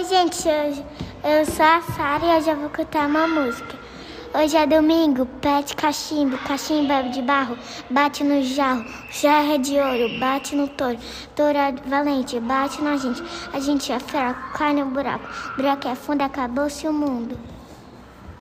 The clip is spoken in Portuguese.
Oi gente, eu, eu sou a Sara e hoje eu vou cantar uma música. Hoje é domingo, pet cachimbo, cachimbo é de barro, bate no jarro, jarra de ouro, bate no touro, touro é valente, bate na gente, a gente é fera, cai no buraco, buraco é fundo, acabou-se o mundo.